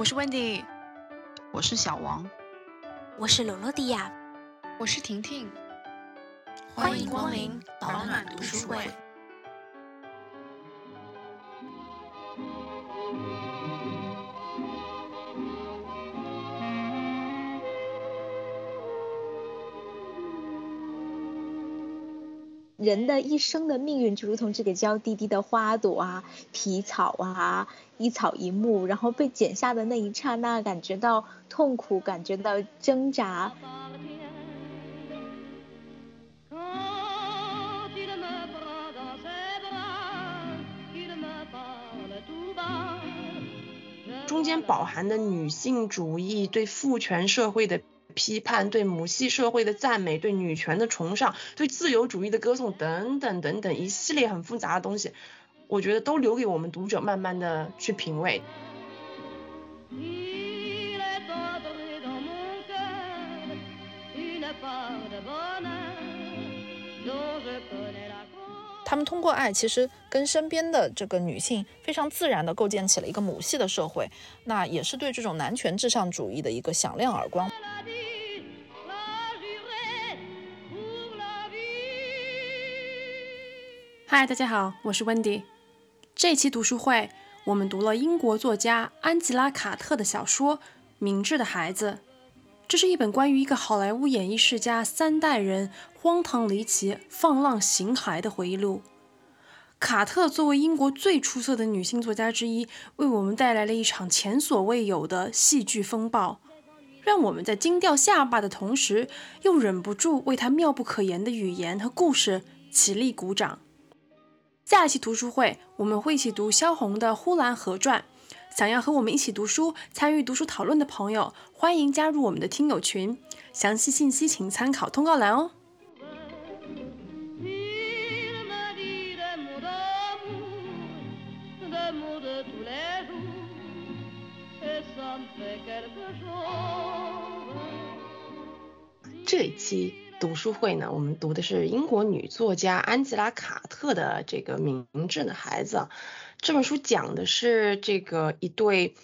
我是 Wendy，我是小王，我是罗罗迪亚，我是婷婷，欢迎光临保暖读书会。人的一生的命运就如同这个娇滴滴的花朵啊、皮草啊，一草一木，然后被剪下的那一刹那，感觉到痛苦，感觉到挣扎。中间饱含的女性主义对父权社会的。批判对母系社会的赞美，对女权的崇尚，对自由主义的歌颂，等等等等一系列很复杂的东西，我觉得都留给我们读者慢慢的去品味。他们通过爱，其实跟身边的这个女性非常自然的构建起了一个母系的社会，那也是对这种男权至上主义的一个响亮耳光。嗨，大家好，我是 Wendy。这期读书会，我们读了英国作家安吉拉·卡特的小说《明智的孩子》。这是一本关于一个好莱坞演艺世家三代人荒唐离奇、放浪形骸的回忆录。卡特作为英国最出色的女性作家之一，为我们带来了一场前所未有的戏剧风暴，让我们在惊掉下巴的同时，又忍不住为她妙不可言的语言和故事起立鼓掌。下一期读书会，我们会一起读萧红的《呼兰河传》。想要和我们一起读书、参与读书讨论的朋友，欢迎加入我们的听友群。详细信息请参考通告栏哦。这一期。读书会呢，我们读的是英国女作家安吉拉·卡特的这个《明智的孩子》。这本书讲的是这个一对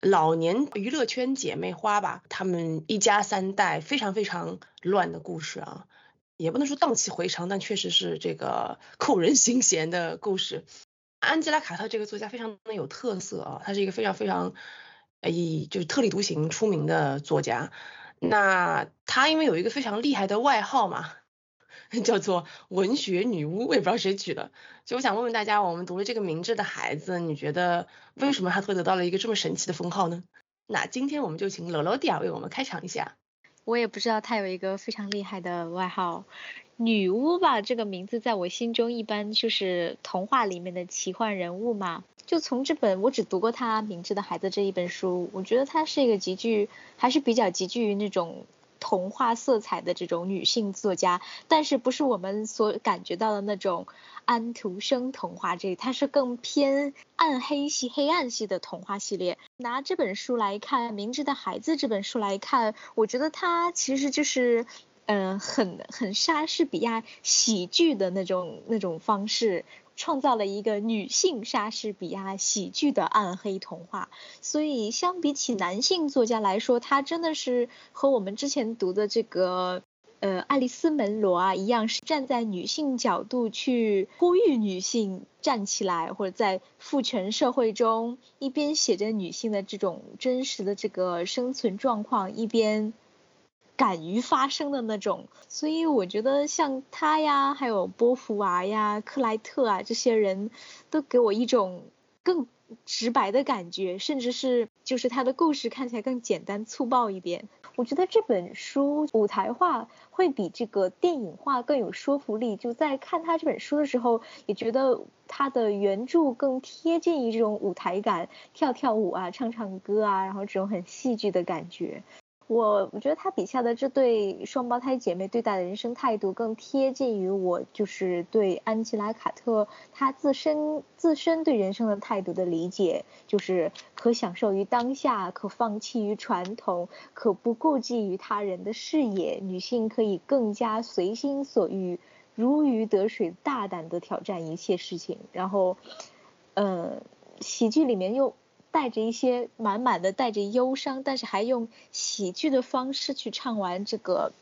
老年娱乐圈姐妹花吧，她们一家三代非常非常乱的故事啊，也不能说荡气回肠，但确实是这个扣人心弦的故事。安吉拉·卡特这个作家非常的有特色啊，她是一个非常非常以就是特立独行出名的作家。那她因为有一个非常厉害的外号嘛，叫做文学女巫，我也不知道谁取的。就我想问问大家，我们读了这个明智的孩子，你觉得为什么他会得到了一个这么神奇的封号呢？那今天我们就请罗罗迪亚为我们开场一下。我也不知道他有一个非常厉害的外号，女巫吧？这个名字在我心中一般就是童话里面的奇幻人物嘛。就从这本我只读过他《明智的孩子》这一本书，我觉得她是一个极具还是比较极具那种童话色彩的这种女性作家，但是不是我们所感觉到的那种安徒生童话这，它是更偏暗黑系、黑暗系的童话系列。拿这本书来看，《明智的孩子》这本书来看，我觉得它其实就是嗯，很很莎士比亚喜剧的那种那种方式。创造了一个女性莎士比亚喜剧的暗黑童话，所以相比起男性作家来说，他真的是和我们之前读的这个呃爱丽丝门罗啊一样，是站在女性角度去呼吁女性站起来，或者在父权社会中一边写着女性的这种真实的这个生存状况，一边。敢于发声的那种，所以我觉得像他呀，还有波伏娃呀、克莱特啊这些人，都给我一种更直白的感觉，甚至是就是他的故事看起来更简单粗暴一点。我觉得这本书舞台化会比这个电影化更有说服力。就在看他这本书的时候，也觉得他的原著更贴近于这种舞台感，跳跳舞啊、唱唱歌啊，然后这种很戏剧的感觉。我我觉得他笔下的这对双胞胎姐妹对待的人生态度更贴近于我，就是对安吉拉·卡特她自身自身对人生的态度的理解，就是可享受于当下，可放弃于传统，可不顾忌于他人的视野。女性可以更加随心所欲，如鱼得水，大胆的挑战一切事情。然后，嗯，喜剧里面又。带着一些满满的带着忧伤，但是还用喜剧的方式去唱完这个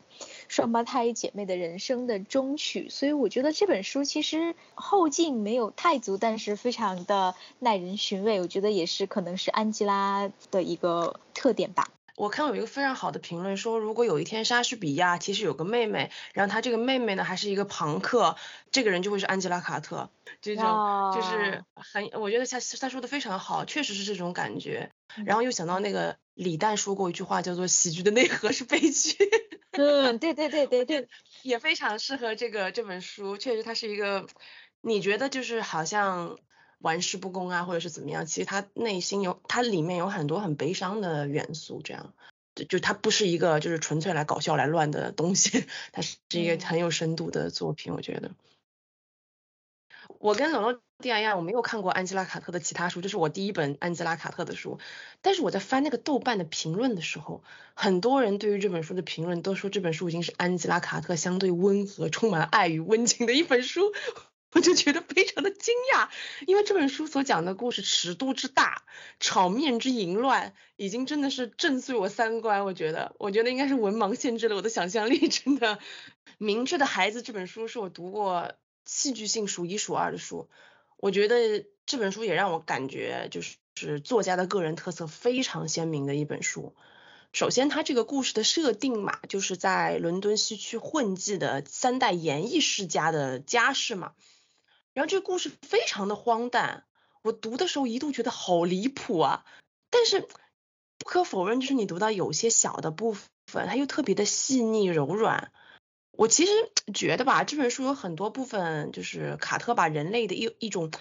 双胞胎姐妹的人生的终曲。所以我觉得这本书其实后劲没有太足，但是非常的耐人寻味。我觉得也是可能是安吉拉的一个特点吧。我看有一个非常好的评论说，如果有一天莎士比亚其实有个妹妹，然后她这个妹妹呢还是一个朋克，这个人就会是安吉拉卡特，这种就是很，我觉得他他说的非常好，确实是这种感觉。然后又想到那个李诞说过一句话，叫做喜剧的内核是悲剧。嗯，对对对对对，也非常适合这个这本书，确实它是一个，你觉得就是好像。玩世不恭啊，或者是怎么样？其实他内心有，他里面有很多很悲伤的元素，这样，就就他不是一个就是纯粹来搞笑来乱的东西，它是一个很有深度的作品，我觉得。我跟冷洛蒂亚一样，我没有看过安吉拉卡特的其他书，这是我第一本安吉拉卡特的书。但是我在翻那个豆瓣的评论的时候，很多人对于这本书的评论都说这本书已经是安吉拉卡特相对温和、充满爱与温情的一本书。我就觉得非常的惊讶，因为这本书所讲的故事尺度之大，场面之淫乱，已经真的是震碎我三观。我觉得，我觉得应该是文盲限制了我的想象力。真的，《明智的孩子》这本书是我读过戏剧性数一数二的书。我觉得这本书也让我感觉就是是作家的个人特色非常鲜明的一本书。首先，它这个故事的设定嘛，就是在伦敦西区混迹的三代演艺世家的家世嘛。然后这个故事非常的荒诞，我读的时候一度觉得好离谱啊！但是不可否认，就是你读到有些小的部分，它又特别的细腻柔软。我其实觉得吧，这本书有很多部分，就是卡特把人类的一一种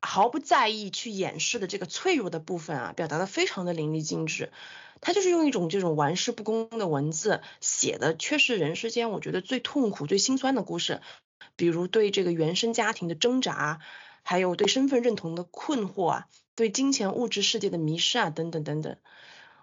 毫不在意去掩饰的这个脆弱的部分啊，表达的非常的淋漓尽致。他就是用一种这种玩世不恭的文字写的，却是人世间我觉得最痛苦、最心酸的故事。比如对这个原生家庭的挣扎，还有对身份认同的困惑啊，对金钱物质世界的迷失啊，等等等等。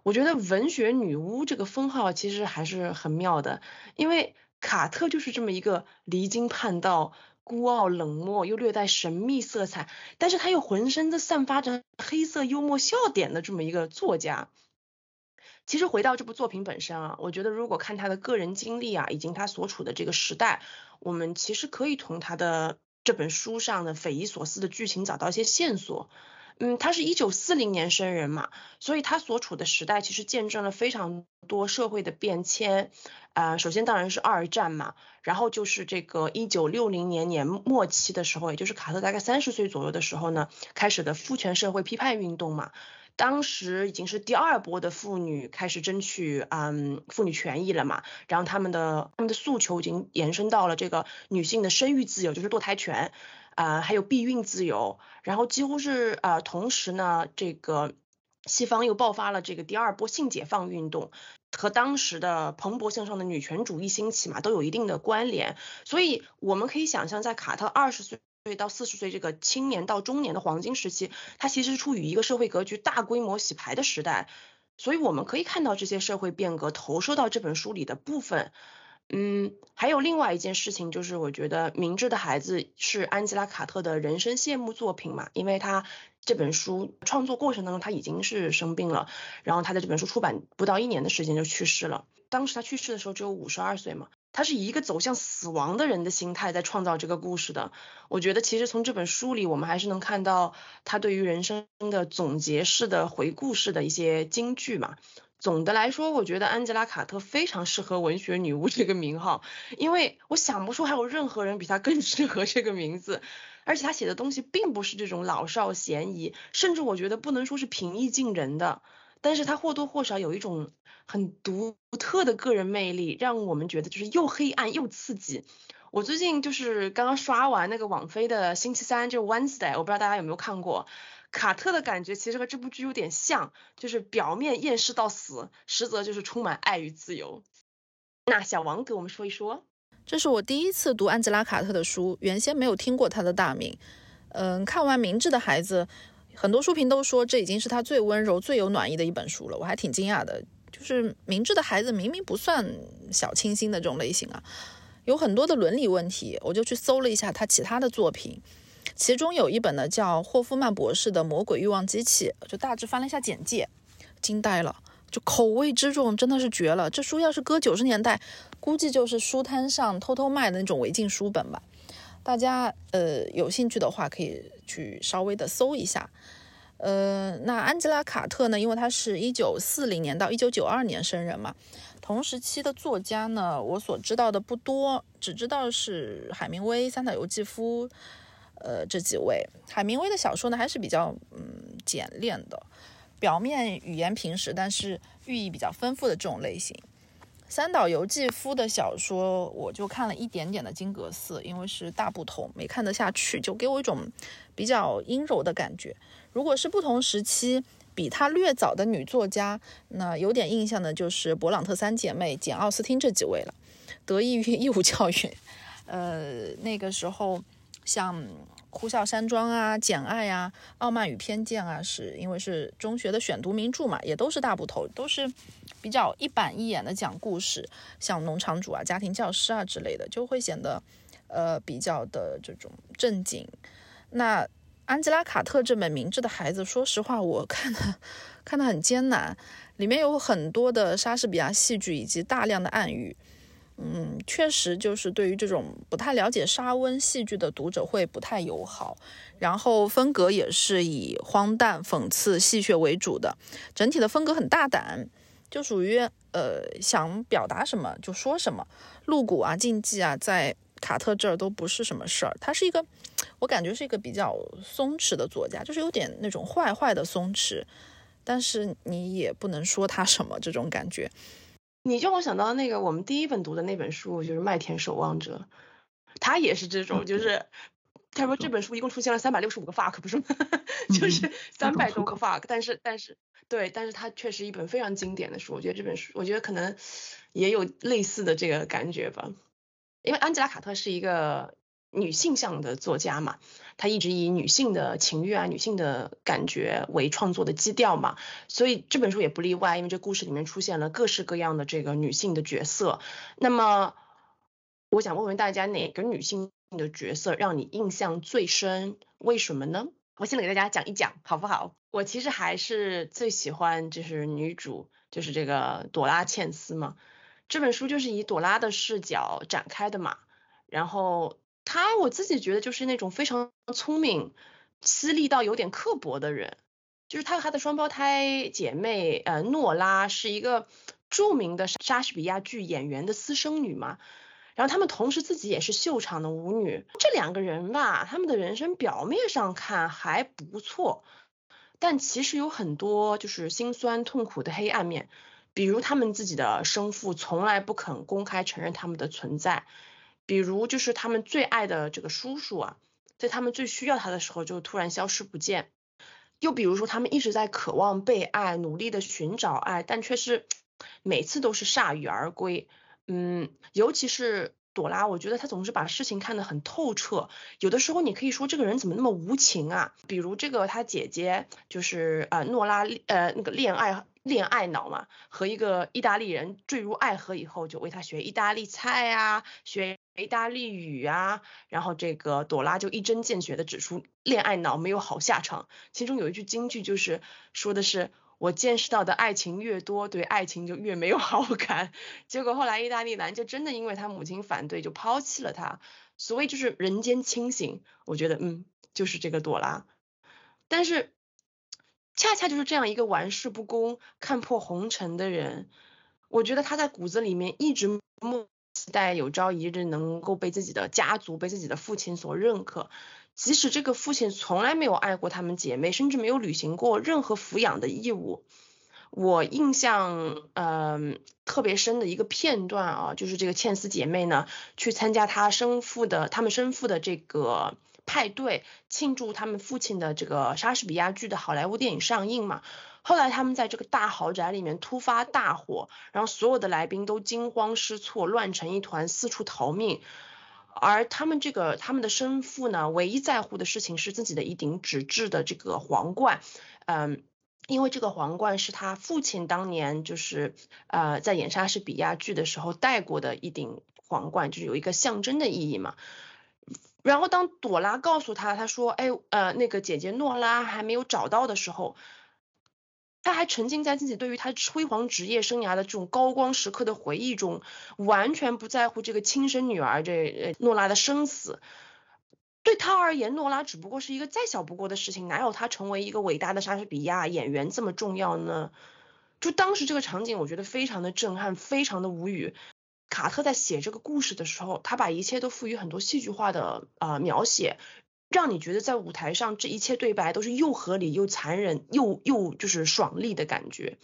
我觉得文学女巫这个封号其实还是很妙的，因为卡特就是这么一个离经叛道、孤傲冷漠又略带神秘色彩，但是他又浑身都散发着黑色幽默笑点的这么一个作家。其实回到这部作品本身啊，我觉得如果看他的个人经历啊，以及他所处的这个时代，我们其实可以从他的这本书上的匪夷所思的剧情找到一些线索。嗯，他是一九四零年生人嘛，所以他所处的时代其实见证了非常多社会的变迁。啊，首先当然是二战嘛，然后就是这个一九六零年年末期的时候，也就是卡特大概三十岁左右的时候呢，开始的父权社会批判运动嘛。当时已经是第二波的妇女开始争取嗯妇女权益了嘛，然后他们的他们的诉求已经延伸到了这个女性的生育自由，就是堕胎权啊，还有避孕自由，然后几乎是呃同时呢，这个西方又爆发了这个第二波性解放运动，和当时的蓬勃向上的女权主义兴起嘛，都有一定的关联，所以我们可以想象，在卡特二十岁。岁到四十岁这个青年到中年的黄金时期，它其实处于一个社会格局大规模洗牌的时代，所以我们可以看到这些社会变革投射到这本书里的部分。嗯，还有另外一件事情就是，我觉得《明智的孩子》是安吉拉·卡特的人生谢幕作品嘛，因为他这本书创作过程当中他已经是生病了，然后他的这本书出版不到一年的时间就去世了，当时他去世的时候只有五十二岁嘛。他是以一个走向死亡的人的心态在创造这个故事的。我觉得其实从这本书里，我们还是能看到他对于人生的总结式的回顾式的一些金句嘛。总的来说，我觉得安吉拉·卡特非常适合文学女巫这个名号，因为我想不出还有任何人比她更适合这个名字。而且他写的东西并不是这种老少咸宜，甚至我觉得不能说是平易近人的。但是他或多或少有一种很独特的个人魅力，让我们觉得就是又黑暗又刺激。我最近就是刚刚刷完那个网飞的星期三，就是 Wednesday，我不知道大家有没有看过。卡特的感觉其实和这部剧有点像，就是表面厌世到死，实则就是充满爱与自由。那小王给我们说一说。这是我第一次读安吉拉·卡特的书，原先没有听过他的大名。嗯，看完《明智的孩子》。很多书评都说这已经是他最温柔、最有暖意的一本书了，我还挺惊讶的。就是明智的孩子明明不算小清新的这种类型啊，有很多的伦理问题。我就去搜了一下他其他的作品，其中有一本呢叫霍夫曼博士的《魔鬼欲望机器》，就大致翻了一下简介，惊呆了，就口味之重，真的是绝了。这书要是搁九十年代，估计就是书摊上偷偷卖的那种违禁书本吧。大家呃有兴趣的话，可以去稍微的搜一下。呃，那安吉拉·卡特呢？因为她是一九四零年到一九九二年生人嘛，同时期的作家呢，我所知道的不多，只知道是海明威、三岛由纪夫，呃，这几位。海明威的小说呢，还是比较嗯简练的，表面语言平实，但是寓意比较丰富的这种类型。三岛由纪夫的小说，我就看了一点点的《金阁寺》，因为是大部头，没看得下去，就给我一种比较阴柔的感觉。如果是不同时期比他略早的女作家，那有点印象的就是勃朗特三姐妹、简·奥斯汀这几位了。得益于义务教育，呃，那个时候像《呼啸山庄》啊、《简爱》啊、《傲慢与偏见》啊，是因为是中学的选读名著嘛，也都是大部头，都是比较一板一眼的讲故事，像农场主啊、家庭教师啊之类的，就会显得呃比较的这种正经。那安吉拉·卡特这本《明智的孩子》，说实话，我看的看的很艰难，里面有很多的莎士比亚戏剧以及大量的暗语，嗯，确实就是对于这种不太了解莎翁戏剧的读者会不太友好。然后风格也是以荒诞、讽刺、戏谑为主的，整体的风格很大胆，就属于呃想表达什么就说什么，露骨啊、禁忌啊，在。卡特这儿都不是什么事儿，他是一个，我感觉是一个比较松弛的作家，就是有点那种坏坏的松弛，但是你也不能说他什么这种感觉。你让我想到那个我们第一本读的那本书，就是《麦田守望者》，他也是这种，就是他说这本书一共出现了三百六十五个 fuck，不是吗？就是三百多个 fuck，但是但是对，但是它确实一本非常经典的书，我觉得这本书，我觉得可能也有类似的这个感觉吧。因为安吉拉·卡特是一个女性向的作家嘛，她一直以女性的情欲啊、女性的感觉为创作的基调嘛，所以这本书也不例外。因为这故事里面出现了各式各样的这个女性的角色。那么，我想问问大家，哪个女性的角色让你印象最深？为什么呢？我现在给大家讲一讲，好不好？我其实还是最喜欢就是女主，就是这个朵拉·茜丝嘛。这本书就是以朵拉的视角展开的嘛，然后她我自己觉得就是那种非常聪明、犀利到有点刻薄的人，就是她和她的双胞胎姐妹呃诺拉是一个著名的莎士比亚剧演员的私生女嘛，然后他们同时自己也是秀场的舞女，这两个人吧，他们的人生表面上看还不错，但其实有很多就是心酸痛苦的黑暗面。比如他们自己的生父从来不肯公开承认他们的存在，比如就是他们最爱的这个叔叔啊，在他们最需要他的时候就突然消失不见，又比如说他们一直在渴望被爱，努力的寻找爱，但却是每次都是铩羽而归。嗯，尤其是朵拉，我觉得她总是把事情看得很透彻，有的时候你可以说这个人怎么那么无情啊？比如这个她姐姐就是呃诺拉呃那个恋爱。恋爱脑嘛，和一个意大利人坠入爱河以后，就为他学意大利菜啊，学意大利语啊，然后这个朵拉就一针见血的指出恋爱脑没有好下场。其中有一句金句就是说的是我见识到的爱情越多，对爱情就越没有 好感。结果后来意大利男就真的因为他母亲反对就抛弃了他。所谓就是人间清醒，我觉得嗯就是这个朵拉，但是。恰恰就是这样一个玩世不恭、看破红尘的人，我觉得他在骨子里面一直期待有朝一日能够被自己的家族、被自己的父亲所认可，即使这个父亲从来没有爱过他们姐妹，甚至没有履行过任何抚养的义务。我印象嗯特别深的一个片段啊，就是这个茜丝姐妹呢去参加她生父的、他们生父的这个。派对庆祝他们父亲的这个莎士比亚剧的好莱坞电影上映嘛？后来他们在这个大豪宅里面突发大火，然后所有的来宾都惊慌失措，乱成一团，四处逃命。而他们这个他们的生父呢，唯一在乎的事情是自己的一顶纸质的这个皇冠，嗯，因为这个皇冠是他父亲当年就是呃在演莎士比亚剧的时候戴过的一顶皇冠，就是有一个象征的意义嘛。然后当朵拉告诉他，他说：“哎，呃，那个姐姐诺拉还没有找到的时候，他还沉浸在自己对于他辉煌职业生涯的这种高光时刻的回忆中，完全不在乎这个亲生女儿这诺拉的生死。对他而言，诺拉只不过是一个再小不过的事情，哪有他成为一个伟大的莎士比亚演员这么重要呢？就当时这个场景，我觉得非常的震撼，非常的无语。”卡特在写这个故事的时候，他把一切都赋予很多戏剧化的啊描写，让你觉得在舞台上这一切对白都是又合理又残忍又又就是爽利的感觉。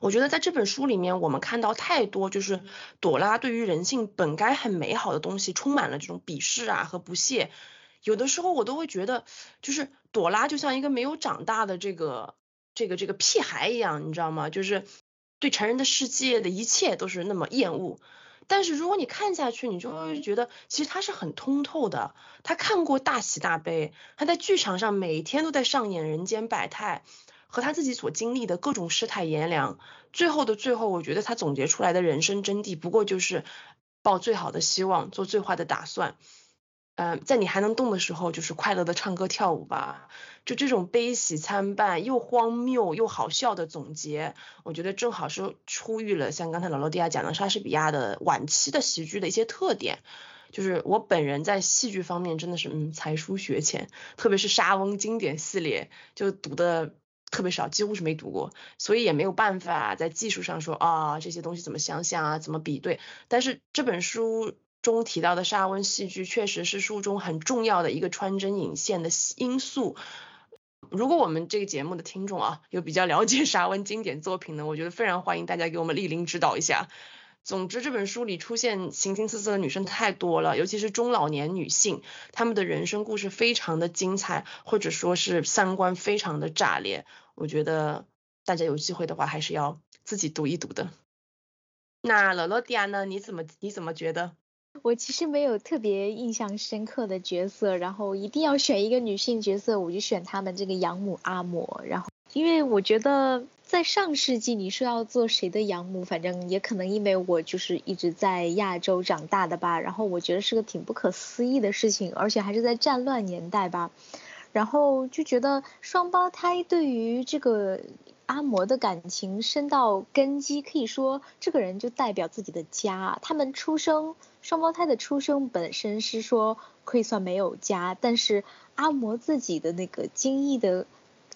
我觉得在这本书里面，我们看到太多就是朵拉对于人性本该很美好的东西充满了这种鄙视啊和不屑。有的时候我都会觉得，就是朵拉就像一个没有长大的这个这个这个屁孩一样，你知道吗？就是。对成人的世界的一切都是那么厌恶，但是如果你看下去，你就会觉得其实他是很通透的。他看过大喜大悲，他在剧场上每天都在上演人间百态，和他自己所经历的各种世态炎凉。最后的最后，我觉得他总结出来的人生真谛，不过就是抱最好的希望，做最坏的打算。嗯，在你还能动的时候，就是快乐的唱歌跳舞吧。就这种悲喜参半、又荒谬又好笑的总结，我觉得正好是出于了像刚才老罗迪亚讲的莎士比亚的晚期的喜剧的一些特点。就是我本人在戏剧方面真的是嗯才疏学浅，特别是莎翁经典系列就读的特别少，几乎是没读过，所以也没有办法在技术上说啊这些东西怎么想想啊，怎么比对。但是这本书。中提到的沙温戏剧确实是书中很重要的一个穿针引线的因素。如果我们这个节目的听众啊有比较了解沙温经典作品呢，我觉得非常欢迎大家给我们莅临指导一下。总之，这本书里出现形形色色的女生太多了，尤其是中老年女性，她们的人生故事非常的精彩，或者说是三观非常的炸裂。我觉得大家有机会的话还是要自己读一读的。那罗罗迪亚呢？你怎么你怎么觉得？我其实没有特别印象深刻的角色，然后一定要选一个女性角色，我就选他们这个养母阿嬷。然后，因为我觉得在上世纪，你说要做谁的养母，反正也可能因为我就是一直在亚洲长大的吧。然后我觉得是个挺不可思议的事情，而且还是在战乱年代吧。然后就觉得双胞胎对于这个。阿嬷的感情深到根基，可以说这个人就代表自己的家。他们出生，双胞胎的出生本身是说可以算没有家，但是阿嬷自己的那个坚毅的、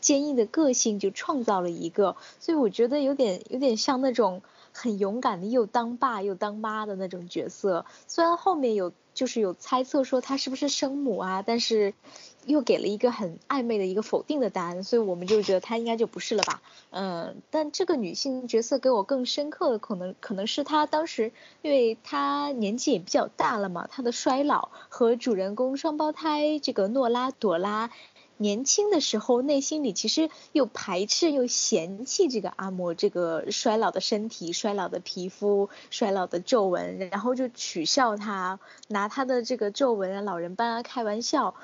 坚毅的个性就创造了一个，所以我觉得有点有点像那种很勇敢的又当爸又当妈的那种角色。虽然后面有就是有猜测说他是不是生母啊，但是。又给了一个很暧昧的一个否定的答案，所以我们就觉得她应该就不是了吧。嗯，但这个女性角色给我更深刻的可能，可能是她当时，因为她年纪也比较大了嘛，她的衰老和主人公双胞胎这个诺拉朵拉年轻的时候，内心里其实又排斥又嫌弃这个阿嬷这个衰老的身体、衰老的皮肤、衰老的皱纹，然后就取笑她，拿她的这个皱纹啊、老人斑啊开玩笑。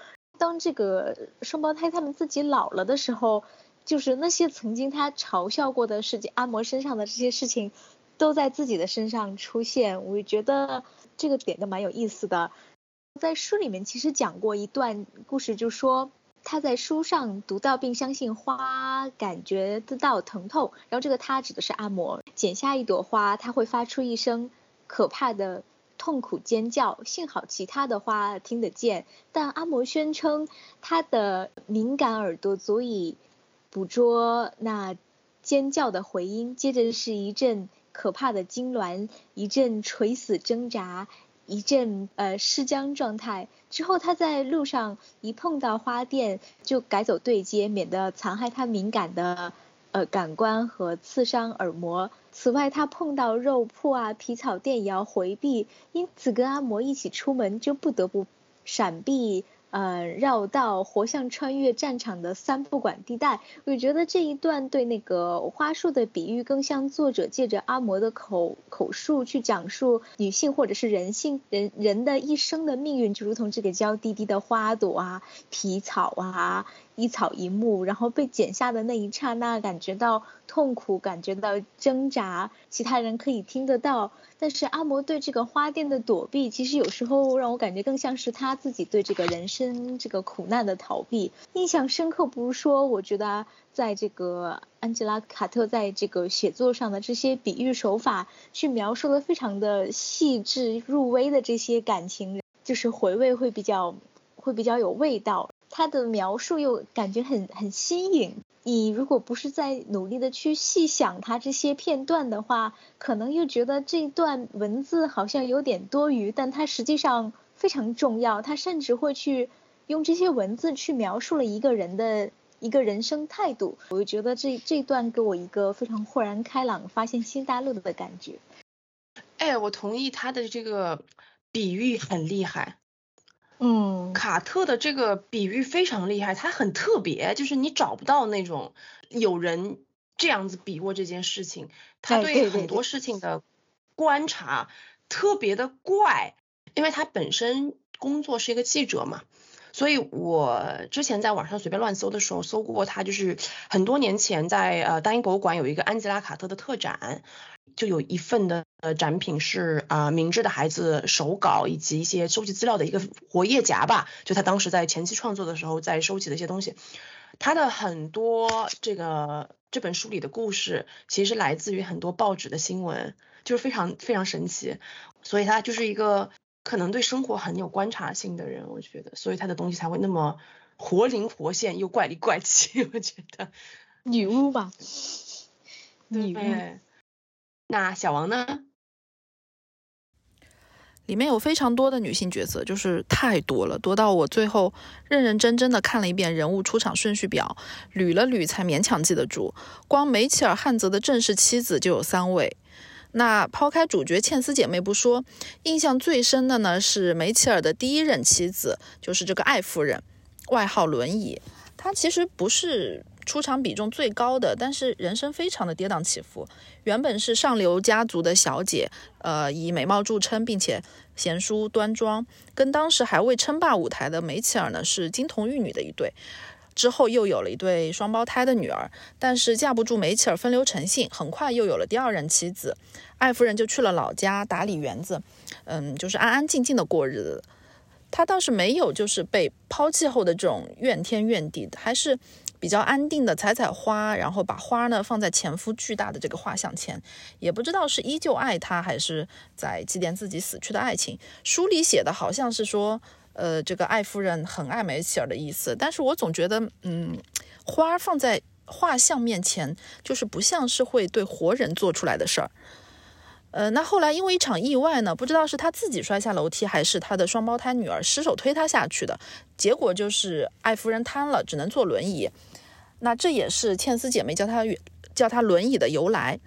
当这个双胞胎他们自己老了的时候，就是那些曾经他嘲笑过的事情，阿嬷身上的这些事情，都在自己的身上出现。我觉得这个点都蛮有意思的。在书里面其实讲过一段故事，就说他在书上读到并相信花感觉得到疼痛，然后这个他指的是阿嬷，剪下一朵花，他会发出一声可怕的。痛苦尖叫，幸好其他的花听得见，但阿嬷宣称他的敏感耳朵足以捕捉那尖叫的回音。接着是一阵可怕的痉挛，一阵垂死挣扎，一阵呃失僵状态。之后他在路上一碰到花店就改走对接，免得残害他敏感的呃感官和刺伤耳膜。此外，他碰到肉铺啊、皮草店也要回避，因此跟阿嬷一起出门就不得不闪避。嗯，绕道活像穿越战场的三不管地带，我觉得这一段对那个花束的比喻，更像作者借着阿嬷的口口述去讲述女性或者是人性人人的一生的命运，就如同这个娇滴滴的花朵啊、皮草啊，一草一木，然后被剪下的那一刹那，感觉到痛苦，感觉到挣扎，其他人可以听得到。但是阿嬷对这个花店的躲避，其实有时候让我感觉更像是他自己对这个人生这个苦难的逃避。印象深刻不如说，我觉得在这个安吉拉·卡特在这个写作上的这些比喻手法，去描述的非常的细致入微的这些感情，就是回味会比较会比较有味道。他的描述又感觉很很新颖。你如果不是在努力的去细想他这些片段的话，可能又觉得这段文字好像有点多余，但它实际上非常重要。他甚至会去用这些文字去描述了一个人的一个人生态度。我就觉得这这段给我一个非常豁然开朗、发现新大陆的感觉。哎，我同意他的这个比喻很厉害。嗯，卡特的这个比喻非常厉害，他很特别，就是你找不到那种有人这样子比过这件事情。他对很多事情的观察特别的怪，因为他本身工作是一个记者嘛，所以我之前在网上随便乱搜的时候搜过他，就是很多年前在呃大英博物馆有一个安吉拉卡特的特展。就有一份的呃展品是啊明智的孩子手稿以及一些收集资料的一个活页夹吧，就他当时在前期创作的时候在收集的一些东西，他的很多这个这本书里的故事其实来自于很多报纸的新闻，就是非常非常神奇，所以他就是一个可能对生活很有观察性的人，我觉得，所以他的东西才会那么活灵活现又怪里怪气，我觉得。女巫吧，女巫。那小王呢？里面有非常多的女性角色，就是太多了，多到我最后认认真真的看了一遍人物出场顺序表，捋了捋才勉强记得住。光梅切尔·汉泽的正式妻子就有三位。那抛开主角茜丝姐妹不说，印象最深的呢是梅切尔的第一任妻子，就是这个艾夫人，外号轮椅。她其实不是。出场比重最高的，但是人生非常的跌宕起伏。原本是上流家族的小姐，呃，以美貌著称，并且贤淑端庄，跟当时还未称霸舞台的梅齐尔呢是金童玉女的一对。之后又有了一对双胞胎的女儿，但是架不住梅齐尔风流成性，很快又有了第二任妻子艾夫人，就去了老家打理园子，嗯，就是安安静静的过日子。她倒是没有就是被抛弃后的这种怨天怨地，还是。比较安定的采采花，然后把花呢放在前夫巨大的这个画像前，也不知道是依旧爱他，还是在祭奠自己死去的爱情。书里写的好像是说，呃，这个艾夫人很爱梅齐尔的意思，但是我总觉得，嗯，花放在画像面前，就是不像是会对活人做出来的事儿。呃，那后来因为一场意外呢，不知道是他自己摔下楼梯，还是他的双胞胎女儿失手推他下去的，结果就是艾夫人瘫了，只能坐轮椅。那这也是茜丝姐妹叫她叫她轮椅的由来。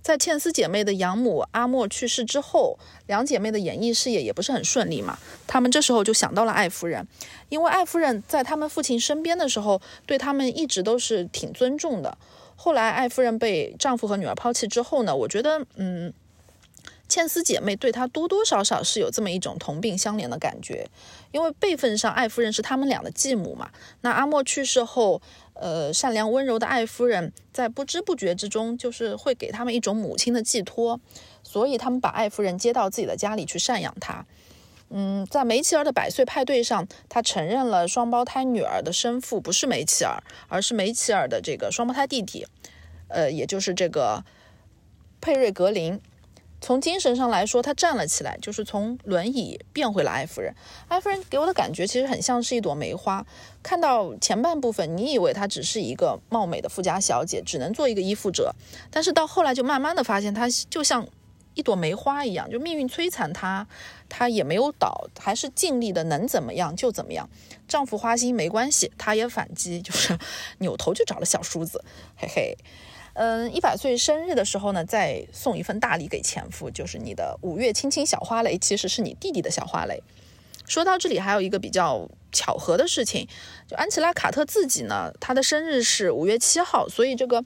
在茜丝姐妹的养母阿莫去世之后，两姐妹的演艺事业也不是很顺利嘛。她们这时候就想到了艾夫人，因为艾夫人在他们父亲身边的时候，对他们一直都是挺尊重的。后来艾夫人被丈夫和女儿抛弃之后呢，我觉得，嗯。茜丝姐妹对她多多少少是有这么一种同病相怜的感觉，因为辈分上艾夫人是他们俩的继母嘛。那阿莫去世后，呃，善良温柔的艾夫人在不知不觉之中，就是会给他们一种母亲的寄托，所以他们把艾夫人接到自己的家里去赡养她。嗯，在梅齐尔的百岁派对上，他承认了双胞胎女儿的生父不是梅齐尔，而是梅齐尔的这个双胞胎弟弟，呃，也就是这个佩瑞格林。从精神上来说，他站了起来，就是从轮椅变回了艾夫人。艾夫人给我的感觉其实很像是一朵梅花。看到前半部分，你以为她只是一个貌美的富家小姐，只能做一个依附者。但是到后来，就慢慢的发现她就像一朵梅花一样，就命运摧残她，她也没有倒，还是尽力的能怎么样就怎么样。丈夫花心没关系，她也反击，就是 扭头就找了小叔子，嘿嘿。嗯，一百岁生日的时候呢，再送一份大礼给前夫，就是你的五月青青小花蕾，其实是你弟弟的小花蕾。说到这里，还有一个比较巧合的事情，就安琪拉·卡特自己呢，她的生日是五月七号，所以这个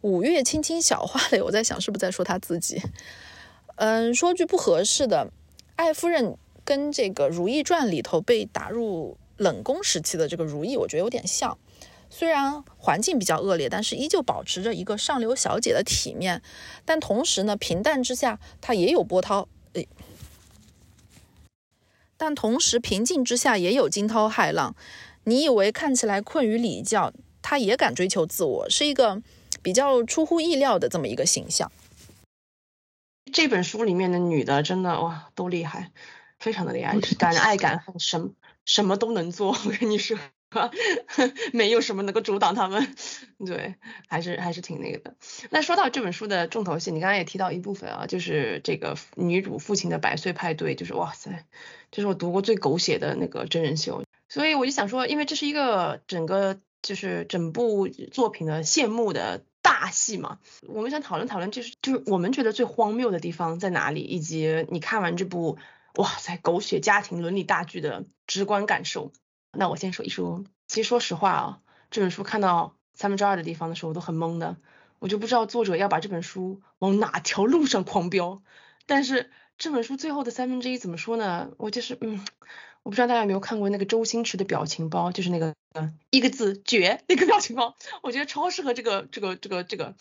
五月青青小花蕾，我在想是不是在说她自己？嗯，说句不合适的，艾夫人跟这个《如懿传》里头被打入冷宫时期的这个如懿，我觉得有点像。虽然环境比较恶劣，但是依旧保持着一个上流小姐的体面。但同时呢，平淡之下，她也有波涛。诶，但同时平静之下也有惊涛骇浪。你以为看起来困于礼教，她也敢追求自我，是一个比较出乎意料的这么一个形象。这本书里面的女的真的哇，都厉害，非常的厉害，敢爱敢恨，什么什么都能做。我跟你说。没有什么能够阻挡他们，对，还是还是挺那个的。那说到这本书的重头戏，你刚刚也提到一部分啊，就是这个女主父亲的百岁派对，就是哇塞，这是我读过最狗血的那个真人秀。所以我就想说，因为这是一个整个就是整部作品的谢幕的大戏嘛，我们想讨论讨论，就是就是我们觉得最荒谬的地方在哪里，以及你看完这部哇塞狗血家庭伦理大剧的直观感受。那我先说一说，其实说实话啊，这本书看到三分之二的地方的时候，我都很懵的，我就不知道作者要把这本书往哪条路上狂飙。但是这本书最后的三分之一怎么说呢？我就是嗯，我不知道大家有没有看过那个周星驰的表情包，就是那个一个字绝那个表情包，我觉得超适合这个这个这个这个。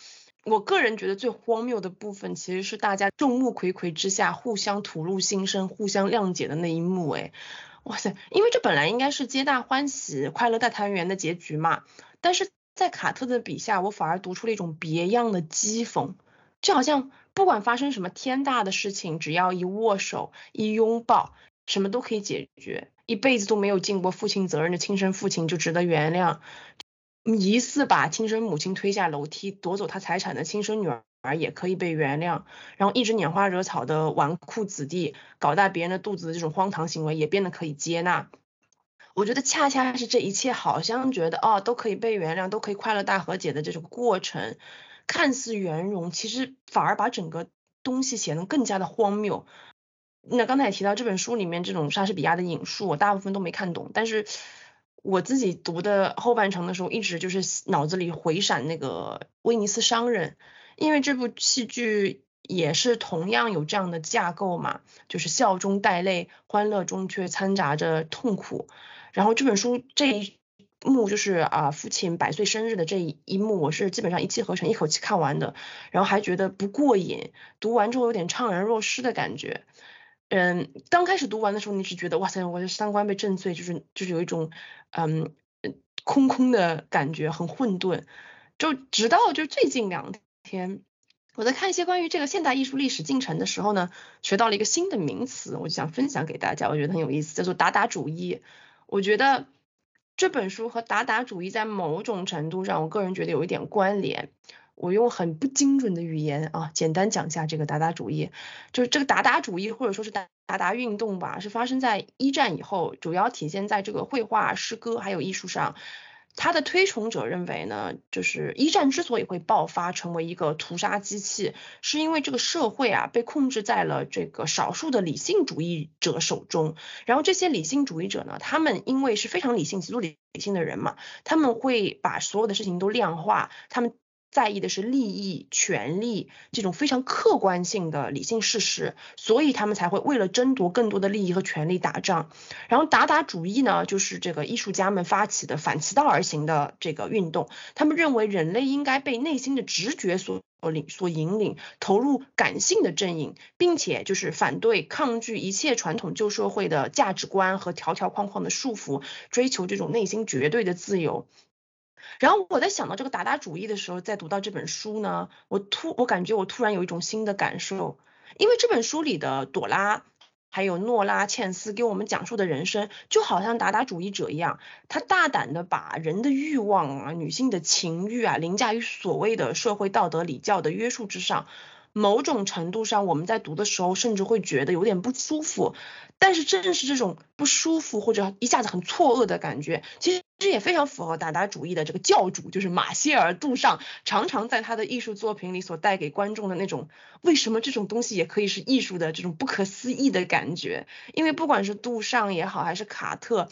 我个人觉得最荒谬的部分，其实是大家众目睽睽之下互相吐露心声、互相谅解的那一幕，哎。哇塞，因为这本来应该是皆大欢喜、快乐大团圆的结局嘛，但是在卡特的笔下，我反而读出了一种别样的讥讽，就好像不管发生什么天大的事情，只要一握手、一拥抱，什么都可以解决。一辈子都没有尽过父亲责任的亲生父亲就值得原谅，疑似把亲生母亲推下楼梯夺走他财产的亲生女儿。而也可以被原谅，然后一直拈花惹草的纨绔子弟搞大别人的肚子的这种荒唐行为也变得可以接纳。我觉得恰恰是这一切，好像觉得哦都可以被原谅，都可以快乐大和解的这种过程，看似圆融，其实反而把整个东西显得更加的荒谬。那刚才也提到这本书里面这种莎士比亚的引述，我大部分都没看懂，但是我自己读的后半程的时候，一直就是脑子里回闪那个威尼斯商人。因为这部戏剧也是同样有这样的架构嘛，就是笑中带泪，欢乐中却掺杂着痛苦。然后这本书这一幕就是啊，父亲百岁生日的这一幕，我是基本上一气呵成，一口气看完的。然后还觉得不过瘾，读完之后有点怅然若失的感觉。嗯，刚开始读完的时候，你是觉得哇塞，我的三观被震碎，就是就是有一种嗯空空的感觉，很混沌。就直到就最近两。天，我在看一些关于这个现代艺术历史进程的时候呢，学到了一个新的名词，我就想分享给大家，我觉得很有意思，叫做达达主义。我觉得这本书和达达主义在某种程度上，我个人觉得有一点关联。我用很不精准的语言啊，简单讲一下这个达达主义，就是这个达达主义或者说是达达达运动吧，是发生在一战以后，主要体现在这个绘画、诗歌还有艺术上。他的推崇者认为呢，就是一战之所以会爆发成为一个屠杀机器，是因为这个社会啊被控制在了这个少数的理性主义者手中。然后这些理性主义者呢，他们因为是非常理性、极度理性的人嘛，他们会把所有的事情都量化，他们。在意的是利益、权利这种非常客观性的理性事实，所以他们才会为了争夺更多的利益和权利打仗。然后达达主义呢，就是这个艺术家们发起的反其道而行的这个运动。他们认为人类应该被内心的直觉所领、所引领，投入感性的阵营，并且就是反对、抗拒一切传统旧社会的价值观和条条框框的束缚，追求这种内心绝对的自由。然后我在想到这个达达主义的时候，在读到这本书呢，我突我感觉我突然有一种新的感受，因为这本书里的朵拉还有诺拉茜斯给我们讲述的人生，就好像达达主义者一样，他大胆的把人的欲望啊、女性的情欲啊，凌驾于所谓的社会道德礼教的约束之上。某种程度上，我们在读的时候，甚至会觉得有点不舒服。但是正是这种不舒服或者一下子很错愕的感觉，其实这也非常符合达达主义的这个教主，就是马歇尔·杜尚，常常在他的艺术作品里所带给观众的那种为什么这种东西也可以是艺术的这种不可思议的感觉。因为不管是杜尚也好，还是卡特，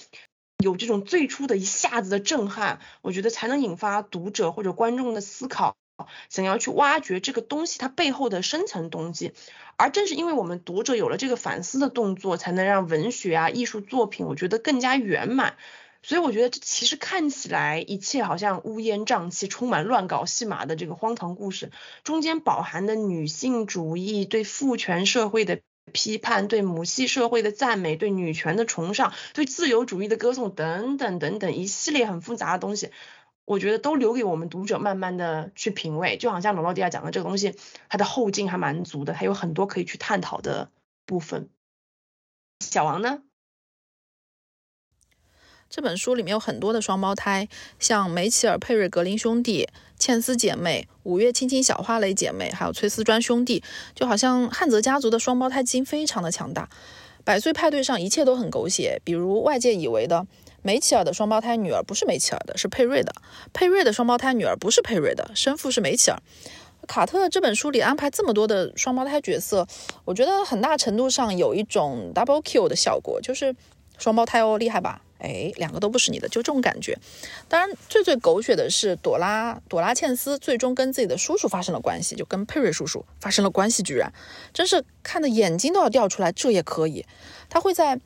有这种最初的一下子的震撼，我觉得才能引发读者或者观众的思考。想要去挖掘这个东西它背后的深层动机，而正是因为我们读者有了这个反思的动作，才能让文学啊艺术作品，我觉得更加圆满。所以我觉得这其实看起来一切好像乌烟瘴气、充满乱搞戏码的这个荒唐故事，中间饱含的女性主义、对父权社会的批判、对母系社会的赞美、对女权的崇尚、对自由主义的歌颂等等等等一系列很复杂的东西，我觉得都留给我们读者慢慢的去品味。就好像罗洛迪亚讲的这个东西，它的后劲还蛮足的，还有很多可以去探讨的部分。小王呢？这本书里面有很多的双胞胎，像梅齐尔佩瑞格林兄弟、茜丝姐妹、五月青青小花蕾姐妹，还有崔斯专兄弟，就好像汉泽家族的双胞胎基因非常的强大。百岁派对上一切都很狗血，比如外界以为的梅齐尔的双胞胎女儿不是梅齐尔的，是佩瑞的；佩瑞的双胞胎女儿不是佩瑞的，生父是梅齐尔。卡特这本书里安排这么多的双胞胎角色，我觉得很大程度上有一种 double kill 的效果，就是双胞胎哦，厉害吧？哎，两个都不是你的，就这种感觉。当然，最最狗血的是朵拉，朵拉茜丝最终跟自己的叔叔发生了关系，就跟佩瑞叔叔发生了关系，居然真是看的眼睛都要掉出来。这也可以，他会在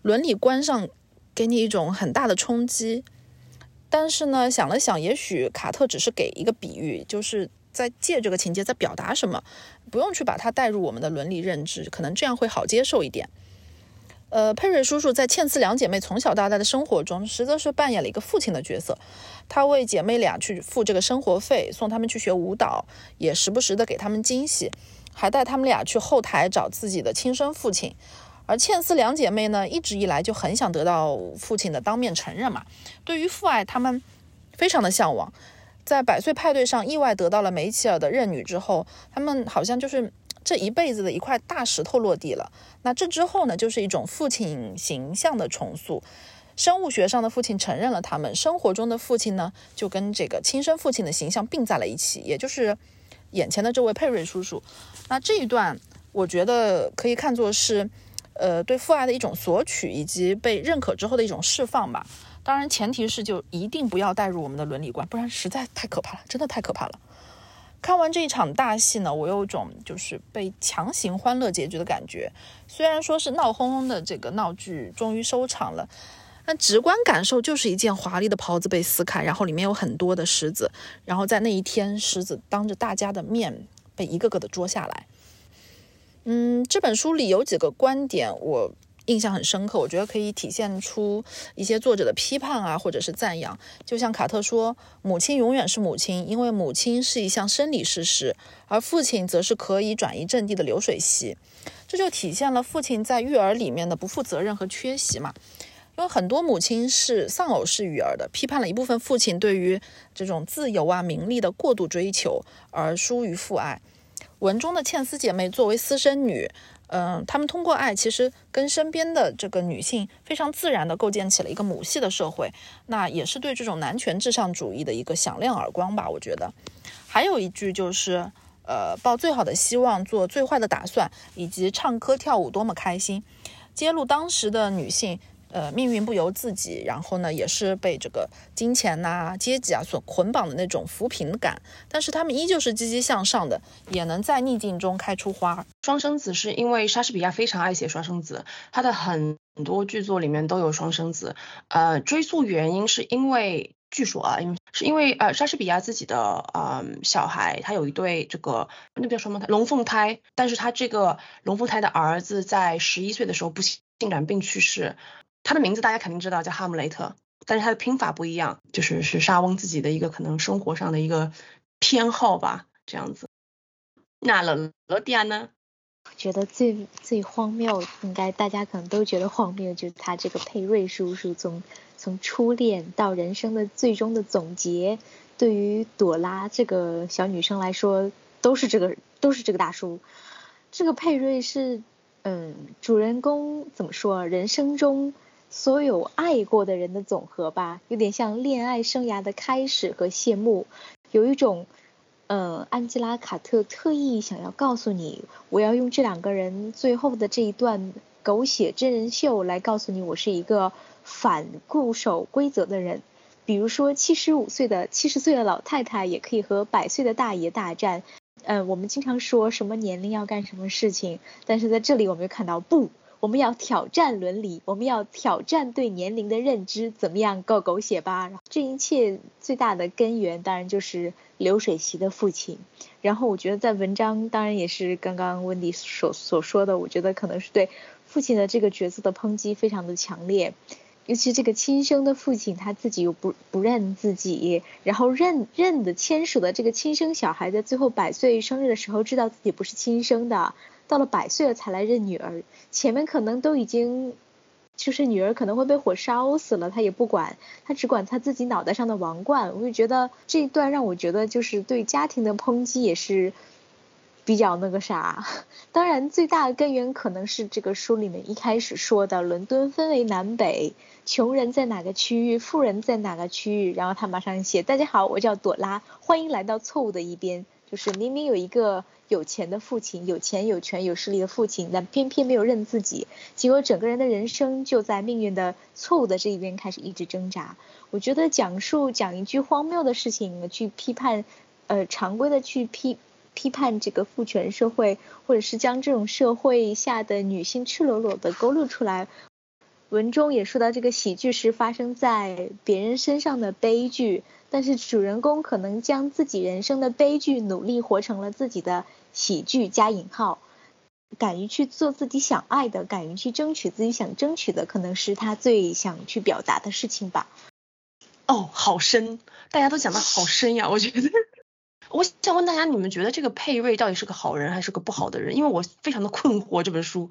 伦理观上给你一种很大的冲击。但是呢，想了想，也许卡特只是给一个比喻，就是在借这个情节在表达什么，不用去把它带入我们的伦理认知，可能这样会好接受一点。呃，佩瑞叔叔在茜丝两姐妹从小到大的生活中，实则是扮演了一个父亲的角色。他为姐妹俩去付这个生活费，送她们去学舞蹈，也时不时的给她们惊喜，还带她们俩去后台找自己的亲生父亲。而茜丝两姐妹呢，一直以来就很想得到父亲的当面承认嘛。对于父爱，她们非常的向往。在百岁派对上意外得到了梅齐尔的认女之后，她们好像就是。这一辈子的一块大石头落地了，那这之后呢，就是一种父亲形象的重塑。生物学上的父亲承认了他们，生活中的父亲呢，就跟这个亲生父亲的形象并在了一起，也就是眼前的这位佩瑞叔叔。那这一段，我觉得可以看作是，呃，对父爱的一种索取，以及被认可之后的一种释放吧。当然，前提是就一定不要带入我们的伦理观，不然实在太可怕了，真的太可怕了。看完这一场大戏呢，我有一种就是被强行欢乐结局的感觉。虽然说是闹哄哄的这个闹剧终于收场了，但直观感受就是一件华丽的袍子被撕开，然后里面有很多的狮子，然后在那一天，狮子当着大家的面被一个个的捉下来。嗯，这本书里有几个观点我。印象很深刻，我觉得可以体现出一些作者的批判啊，或者是赞扬。就像卡特说：“母亲永远是母亲，因为母亲是一项生理事实，而父亲则是可以转移阵地的流水席。”这就体现了父亲在育儿里面的不负责任和缺席嘛。因为很多母亲是丧偶式育儿的，批判了一部分父亲对于这种自由啊、名利的过度追求而疏于父爱。文中的茜丝姐妹作为私生女。嗯，她们通过爱，其实跟身边的这个女性非常自然地构建起了一个母系的社会，那也是对这种男权至上主义的一个响亮耳光吧？我觉得，还有一句就是，呃，抱最好的希望，做最坏的打算，以及唱歌跳舞多么开心，揭露当时的女性。呃，命运不由自己，然后呢，也是被这个金钱呐、阶级啊所捆绑的那种扶贫感，但是他们依旧是积极向上的，也能在逆境中开出花。双生子是因为莎士比亚非常爱写双生子，他的很多剧作里面都有双生子。呃，追溯原因是因为，据说啊，因为是因为呃，莎士比亚自己的呃小孩，他有一对这个那叫双胞胎龙凤胎，但是他这个龙凤胎的儿子在十一岁的时候不幸染病去世。他的名字大家肯定知道，叫哈姆雷特，但是他的拼法不一样，就是是莎翁自己的一个可能生活上的一个偏好吧，这样子。那罗罗迪亚呢？觉得最最荒谬，应该大家可能都觉得荒谬，就是他这个佩瑞叔叔从从初恋到人生的最终的总结，对于朵拉这个小女生来说，都是这个都是这个大叔。这个佩瑞是，嗯，主人公怎么说？人生中。所有爱过的人的总和吧，有点像恋爱生涯的开始和谢幕，有一种，嗯，安吉拉·卡特特意想要告诉你，我要用这两个人最后的这一段狗血真人秀来告诉你，我是一个反固守规则的人。比如说，七十五岁的七十岁的老太太也可以和百岁的大爷大战。嗯，我们经常说什么年龄要干什么事情，但是在这里我们又看到不。我们要挑战伦理，我们要挑战对年龄的认知，怎么样够狗血吧？这一切最大的根源当然就是流水席的父亲。然后我觉得在文章当然也是刚刚温迪所所说的，我觉得可能是对父亲的这个角色的抨击非常的强烈。尤其这个亲生的父亲，他自己又不不认自己，然后认认的牵属的这个亲生小孩，在最后百岁生日的时候，知道自己不是亲生的，到了百岁了才来认女儿，前面可能都已经，就是女儿可能会被火烧死了，他也不管，他只管他自己脑袋上的王冠。我就觉得这一段让我觉得就是对家庭的抨击也是。比较那个啥，当然最大的根源可能是这个书里面一开始说的，伦敦分为南北，穷人在哪个区域，富人在哪个区域，然后他马上写，大家好，我叫朵拉，欢迎来到错误的一边，就是明明有一个有钱的父亲，有钱有权有势力的父亲，但偏偏没有认自己，结果整个人的人生就在命运的错误的这一边开始一直挣扎。我觉得讲述讲一句荒谬的事情，去批判，呃，常规的去批。批判这个父权社会，或者是将这种社会下的女性赤裸裸的勾勒出来。文中也说到，这个喜剧是发生在别人身上的悲剧，但是主人公可能将自己人生的悲剧努力活成了自己的喜剧加引号，敢于去做自己想爱的，敢于去争取自己想争取的，可能是他最想去表达的事情吧。哦，好深，大家都讲的好深呀，我觉得。我想问大家，你们觉得这个佩瑞到底是个好人还是个不好的人？因为我非常的困惑这本书。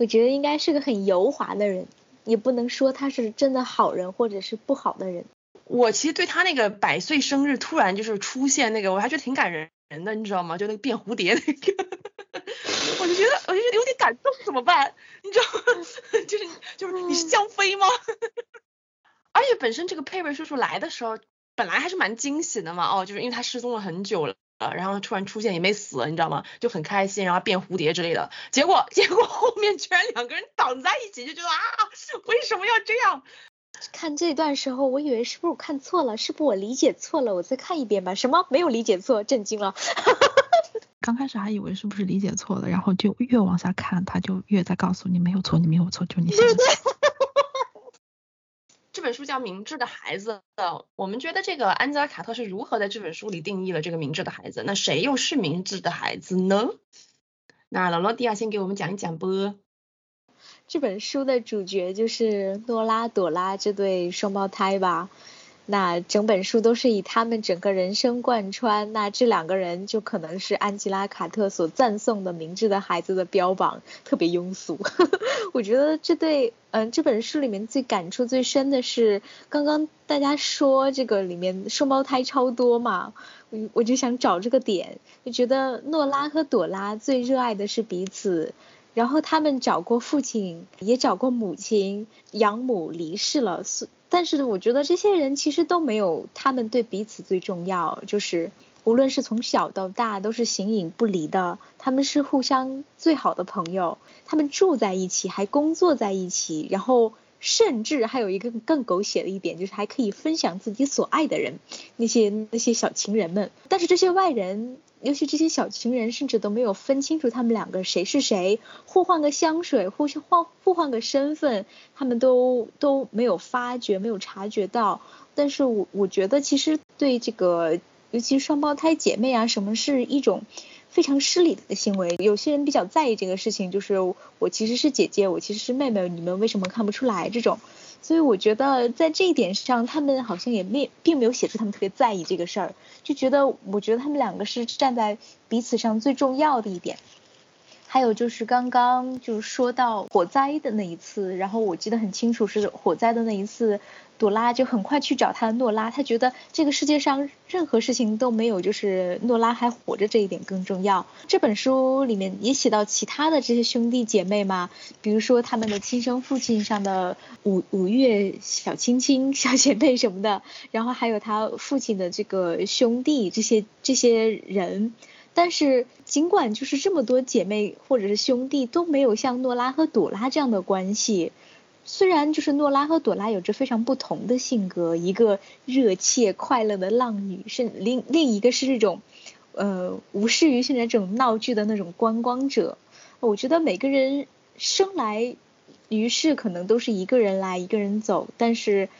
我觉得应该是个很油滑的人，也不能说他是真的好人或者是不好的人。我其实对他那个百岁生日突然就是出现那个，我还觉得挺感人的，你知道吗？就那个变蝴蝶那个，我就觉得我就觉得有点感动，怎么办？你知道吗？就是就是你是江飞吗？而且本身这个佩佩叔叔来的时候。本来还是蛮惊喜的嘛，哦，就是因为他失踪了很久了，然后突然出现也没死，你知道吗？就很开心，然后变蝴蝶之类的。结果 结果后面居然两个人挡在一起，就觉得啊，为什么要这样？看这段时候，我以为是不是我看错了，是不是我理解错了？我再看一遍吧。什么？没有理解错，震惊了。刚开始还以为是不是理解错了，然后就越往下看，他就越在告诉你没有错，你没有错，就你想的。这本书叫《明智的孩子》，我们觉得这个安吉拉·卡特是如何在这本书里定义了这个明智的孩子？那谁又是明智的孩子呢？那老罗迪亚先给我们讲一讲不？这本书的主角就是诺拉、朵拉这对双胞胎吧。那整本书都是以他们整个人生贯穿，那这两个人就可能是安吉拉·卡特所赞颂的明智的孩子的标榜，特别庸俗。我觉得这对，嗯，这本书里面最感触最深的是，刚刚大家说这个里面双胞胎超多嘛，我我就想找这个点，就觉得诺拉和朵拉最热爱的是彼此，然后他们找过父亲，也找过母亲，养母离世了，是。但是我觉得这些人其实都没有他们对彼此最重要，就是无论是从小到大都是形影不离的，他们是互相最好的朋友，他们住在一起，还工作在一起，然后甚至还有一个更狗血的一点，就是还可以分享自己所爱的人，那些那些小情人们。但是这些外人。尤其这些小情人，甚至都没有分清楚他们两个谁是谁，互换个香水，互相换互换个身份，他们都都没有发觉，没有察觉到。但是我我觉得，其实对这个，尤其双胞胎姐妹啊，什么是一种非常失礼的行为。有些人比较在意这个事情，就是我其实是姐姐，我其实是妹妹，你们为什么看不出来这种？所以我觉得在这一点上，他们好像也没并没有写出他们特别在意这个事儿，就觉得我觉得他们两个是站在彼此上最重要的一点。还有就是刚刚就说到火灾的那一次，然后我记得很清楚是火灾的那一次。朵拉就很快去找他诺拉，他觉得这个世界上任何事情都没有就是诺拉还活着这一点更重要。这本书里面也写到其他的这些兄弟姐妹嘛，比如说他们的亲生父亲上的五五月小亲亲小姐妹什么的，然后还有他父亲的这个兄弟这些这些人，但是尽管就是这么多姐妹或者是兄弟都没有像诺拉和朵拉这样的关系。虽然就是诺拉和朵拉有着非常不同的性格，一个热切快乐的浪女，是另另一个是这种，呃，无视于现在这种闹剧的那种观光者。我觉得每个人生来于世可能都是一个人来一个人走，但是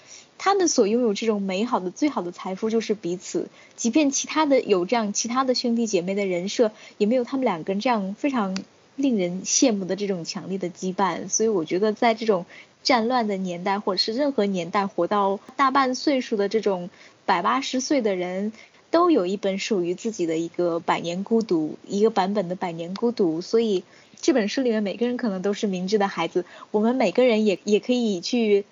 他们所拥有这种美好的最好的财富就是彼此，即便其他的有这样其他的兄弟姐妹的人设，也没有他们两个人这样非常令人羡慕的这种强烈的羁绊。所以我觉得在这种战乱的年代，或者是任何年代，活到大半岁数的这种百八十岁的人。都有一本属于自己的一个《百年孤独》，一个版本的《百年孤独》，所以这本书里面每个人可能都是明智的孩子，我们每个人也也可以去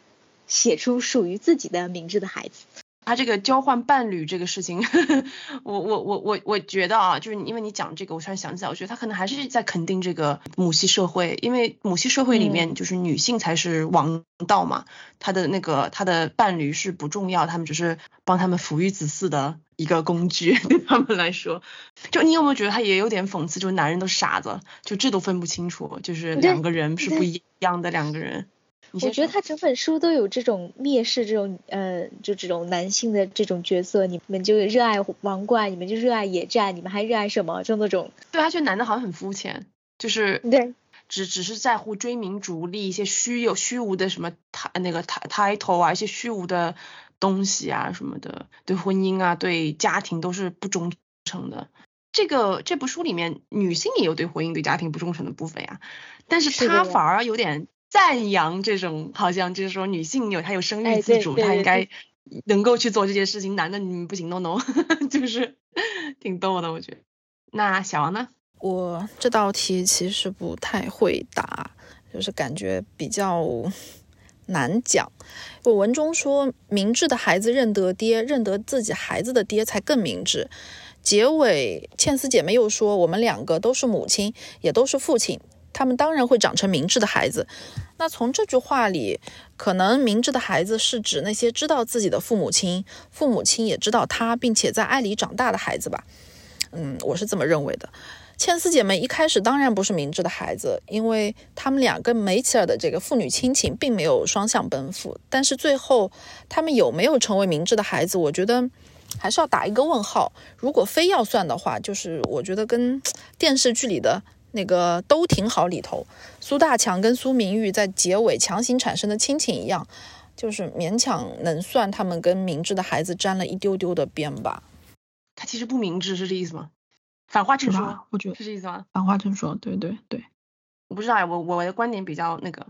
写出属于自己的明智的孩子。他这个交换伴侣这个事情，呵 呵我我我我我觉得啊，就是因为你讲这个，我突然想起来，我觉得他可能还是在肯定这个母系社会，因为母系社会里面就是女性才是王道嘛，他的那个他的伴侣是不重要，他们只是帮他们抚育子嗣的一个工具，对他们来说，就你有没有觉得他也有点讽刺，就是男人都傻子，就这都分不清楚，就是两个人是不一样的两个人。我觉得他整本书都有这种蔑视这种呃，就这种男性的这种角色，你们就热爱王冠，你们就热爱野战，你们还热爱什么？就那种。对，他觉得男的好像很肤浅，就是对，只只是在乎追名逐利，一些虚有虚无的什么他那个 title 啊，一些虚无的东西啊什么的，对婚姻啊，对家庭都是不忠诚的。这个这部书里面，女性也有对婚姻、对家庭不忠诚的部分呀，但是他反而有点。赞扬这种，好像就是说女性有她有生育自主，她应该能够去做这件事情。男的你们不行，no no，就是挺逗的，我觉得。那小王呢？我这道题其实不太会答，就是感觉比较难讲。我文中说，明智的孩子认得爹，认得自己孩子的爹才更明智。结尾倩丝姐妹又说，我们两个都是母亲，也都是父亲。他们当然会长成明智的孩子。那从这句话里，可能明智的孩子是指那些知道自己的父母亲，父母亲也知道他，并且在爱里长大的孩子吧。嗯，我是这么认为的。千丝姐妹一开始当然不是明智的孩子，因为他们俩跟梅齐尔的这个父女亲情并没有双向奔赴。但是最后，他们有没有成为明智的孩子，我觉得还是要打一个问号。如果非要算的话，就是我觉得跟电视剧里的。那个都挺好，里头苏大强跟苏明玉在结尾强行产生的亲情一样，就是勉强能算他们跟明智的孩子沾了一丢丢的边吧。他其实不明智，是这意思吗？反话正说，我觉得是这意思吗？反话正说，对对对。我不知道呀，我我的观点比较那个，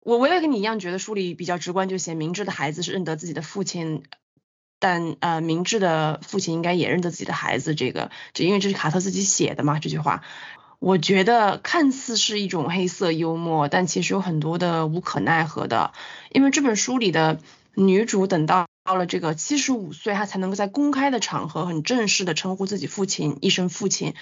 我我也跟你一样觉得书里比较直观，就写明智的孩子是认得自己的父亲。但呃，明智的父亲应该也认得自己的孩子，这个，这因为这是卡特自己写的嘛，这句话，我觉得看似是一种黑色幽默，但其实有很多的无可奈何的，因为这本书里的女主等到到了这个七十五岁，她才能够在公开的场合很正式的称呼自己父亲一声父亲。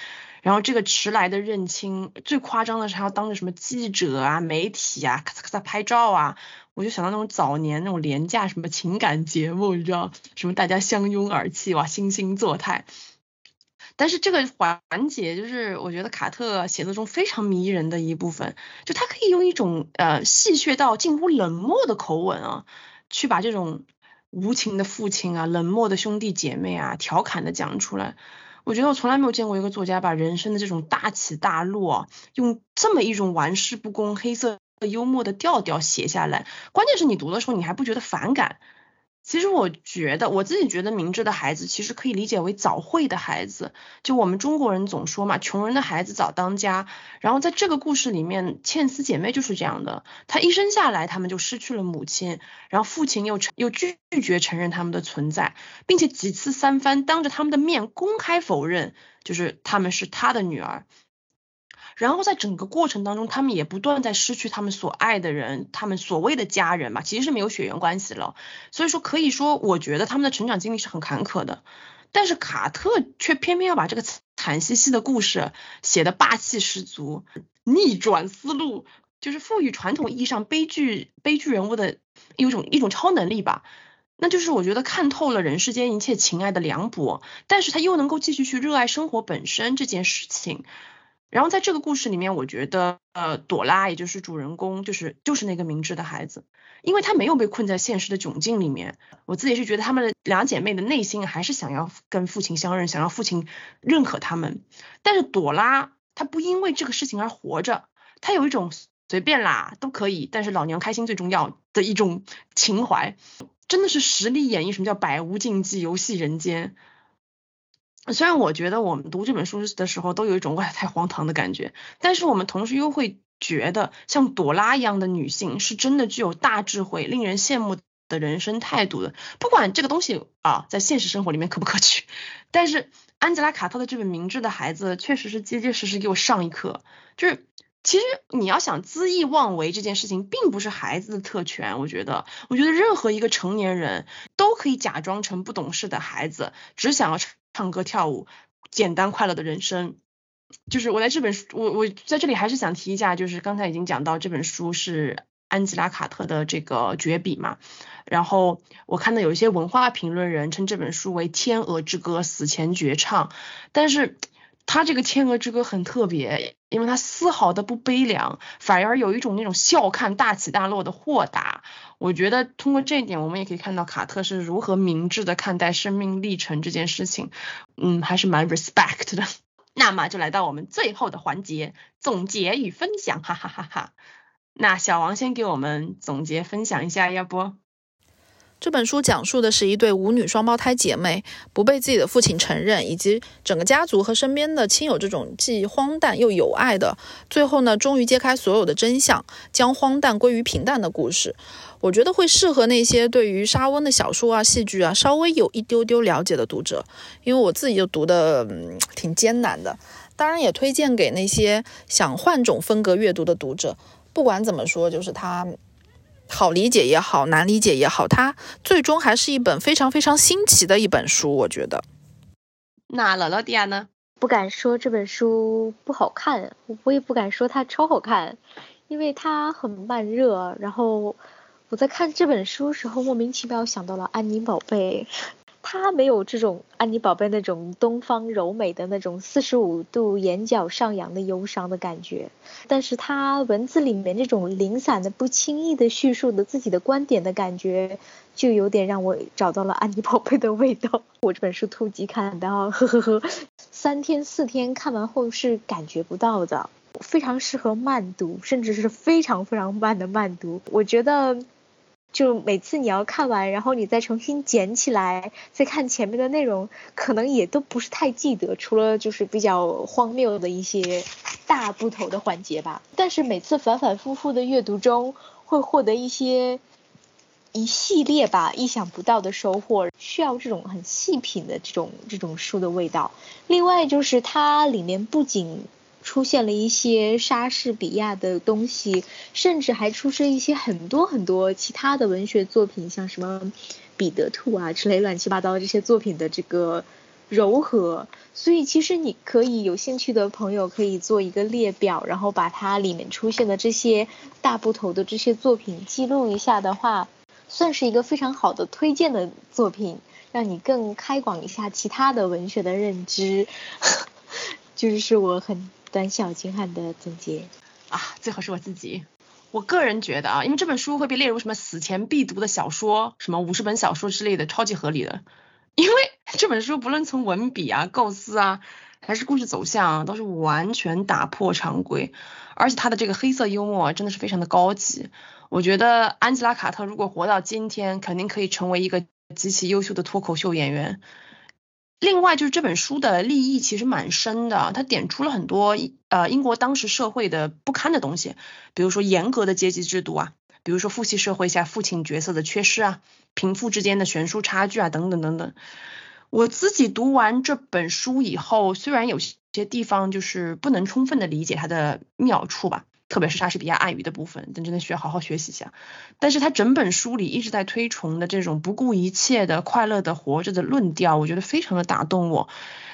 然后这个迟来的认亲，最夸张的是还要当着什么记者啊、媒体啊，咔嚓咔嚓拍照啊，我就想到那种早年那种廉价什么情感节目，你知道，什么大家相拥而泣，哇，惺惺作态。但是这个环节就是我觉得卡特写作中非常迷人的一部分，就他可以用一种呃戏谑到近乎冷漠的口吻啊，去把这种无情的父亲啊、冷漠的兄弟姐妹啊，调侃的讲出来。我觉得我从来没有见过一个作家把人生的这种大起大落，用这么一种玩世不恭、黑色幽默的调调写下来。关键是你读的时候，你还不觉得反感。其实我觉得，我自己觉得，明智的孩子其实可以理解为早慧的孩子。就我们中国人总说嘛，穷人的孩子早当家。然后在这个故事里面，倩丝姐妹就是这样的。她一生下来，他们就失去了母亲，然后父亲又又拒绝承认他们的存在，并且几次三番当着他们的面公开否认，就是他们是他的女儿。然后在整个过程当中，他们也不断在失去他们所爱的人，他们所谓的家人嘛，其实是没有血缘关系了。所以说，可以说，我觉得他们的成长经历是很坎坷的。但是卡特却偏偏要把这个惨兮兮的故事写的霸气十足，逆转思路，就是赋予传统意义上悲剧悲剧人物的一种一种超能力吧。那就是我觉得看透了人世间一切情爱的凉薄，但是他又能够继续去热爱生活本身这件事情。然后在这个故事里面，我觉得呃，朵拉也就是主人公，就是就是那个明智的孩子，因为他没有被困在现实的窘境里面。我自己是觉得他们两姐妹的内心还是想要跟父亲相认，想要父亲认可他们。但是朵拉她不因为这个事情而活着，她有一种随便啦都可以，但是老娘开心最重要的一种情怀，真的是实力演绎什么叫百无禁忌，游戏人间。虽然我觉得我们读这本书的时候都有一种哇太荒唐的感觉，但是我们同时又会觉得像朵拉一样的女性是真的具有大智慧、令人羡慕的人生态度的。不管这个东西啊在现实生活里面可不可取，但是安吉拉·卡特的这本《明智的孩子》确实是结结实实给我上一课，就是其实你要想恣意妄为这件事情，并不是孩子的特权。我觉得，我觉得任何一个成年人都可以假装成不懂事的孩子，只想要。唱歌跳舞，简单快乐的人生，就是我在这本书，我我在这里还是想提一下，就是刚才已经讲到这本书是安吉拉卡特的这个绝笔嘛，然后我看到有一些文化评论人称这本书为《天鹅之歌》死前绝唱，但是。他这个《天鹅之歌》很特别，因为他丝毫的不悲凉，反而有一种那种笑看大起大落的豁达。我觉得通过这一点，我们也可以看到卡特是如何明智的看待生命历程这件事情，嗯，还是蛮 respect 的。那么就来到我们最后的环节，总结与分享，哈哈哈哈。那小王先给我们总结分享一下，要不？这本书讲述的是一对舞女双胞胎姐妹不被自己的父亲承认，以及整个家族和身边的亲友这种既荒诞又有爱的，最后呢，终于揭开所有的真相，将荒诞归于平淡的故事。我觉得会适合那些对于沙温的小说啊、戏剧啊稍微有一丢丢了解的读者，因为我自己就读的挺艰难的。当然，也推荐给那些想换种风格阅读的读者。不管怎么说，就是他。好理解也好，难理解也好，它最终还是一本非常非常新奇的一本书，我觉得。那姥姥迪亚呢？不敢说这本书不好看，我也不敢说它超好看，因为它很慢热。然后我在看这本书时候，莫名其妙想到了安妮宝贝。他没有这种安妮宝贝那种东方柔美的那种四十五度眼角上扬的忧伤的感觉，但是他文字里面这种零散的、不轻易的叙述的自己的观点的感觉，就有点让我找到了安妮宝贝的味道。我这本书突击看到，呵呵呵，三天四天看完后是感觉不到的，非常适合慢读，甚至是非常非常慢的慢读。我觉得。就每次你要看完，然后你再重新捡起来，再看前面的内容，可能也都不是太记得，除了就是比较荒谬的一些大部头的环节吧。但是每次反反复复的阅读中，会获得一些一系列吧意想不到的收获，需要这种很细品的这种这种书的味道。另外就是它里面不仅出现了一些莎士比亚的东西，甚至还出现一些很多很多其他的文学作品，像什么彼得兔啊之类乱七八糟这些作品的这个柔和。所以其实你可以有兴趣的朋友可以做一个列表，然后把它里面出现的这些大部头的这些作品记录一下的话，算是一个非常好的推荐的作品，让你更开广一下其他的文学的认知。就是我很。短小精悍的总结啊，最好是我自己。我个人觉得啊，因为这本书会被列入什么死前必读的小说，什么五十本小说之类的，超级合理的。因为这本书不论从文笔啊、构思啊，还是故事走向，都是完全打破常规。而且它的这个黑色幽默真的是非常的高级。我觉得安吉拉·卡特如果活到今天，肯定可以成为一个极其优秀的脱口秀演员。另外就是这本书的立意其实蛮深的，它点出了很多呃英国当时社会的不堪的东西，比如说严格的阶级制度啊，比如说父系社会下父亲角色的缺失啊，贫富之间的悬殊差距啊等等等等。我自己读完这本书以后，虽然有些地方就是不能充分的理解它的妙处吧。特别是莎士比亚暗语的部分，但真的需要好好学习一下。但是他整本书里一直在推崇的这种不顾一切的快乐的活着的论调，我觉得非常的打动我。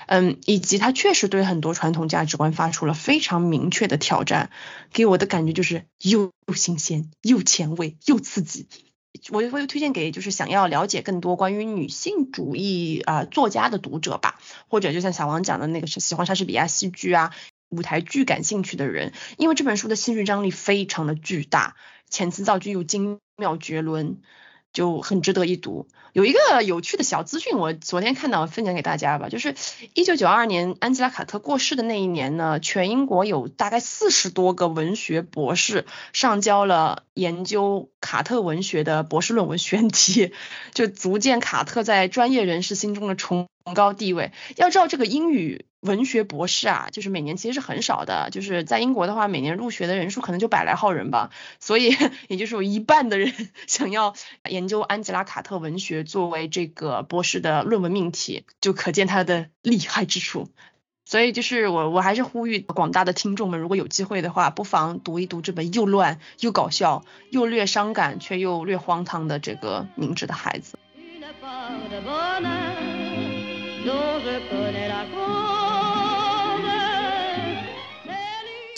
嗯，以及他确实对很多传统价值观发出了非常明确的挑战，给我的感觉就是又新鲜又前卫又刺激。我我会推荐给就是想要了解更多关于女性主义啊作家的读者吧，或者就像小王讲的那个是喜欢莎士比亚戏剧啊。舞台剧感兴趣的人，因为这本书的戏剧张力非常的巨大，遣词造句又精妙绝伦。就很值得一读。有一个有趣的小资讯，我昨天看到，分享给大家吧。就是一九九二年安吉拉·卡特过世的那一年呢，全英国有大概四十多个文学博士上交了研究卡特文学的博士论文选题，就足见卡特在专业人士心中的崇高地位。要知道，这个英语文学博士啊，就是每年其实是很少的，就是在英国的话，每年入学的人数可能就百来号人吧，所以也就是有一半的人 想要研究安吉拉·卡特文学。作为这个博士的论文命题，就可见他的厉害之处。所以就是我，我还是呼吁广大的听众们，如果有机会的话，不妨读一读这本又乱又搞笑又略伤感却又略荒唐的这个《明智的孩子》。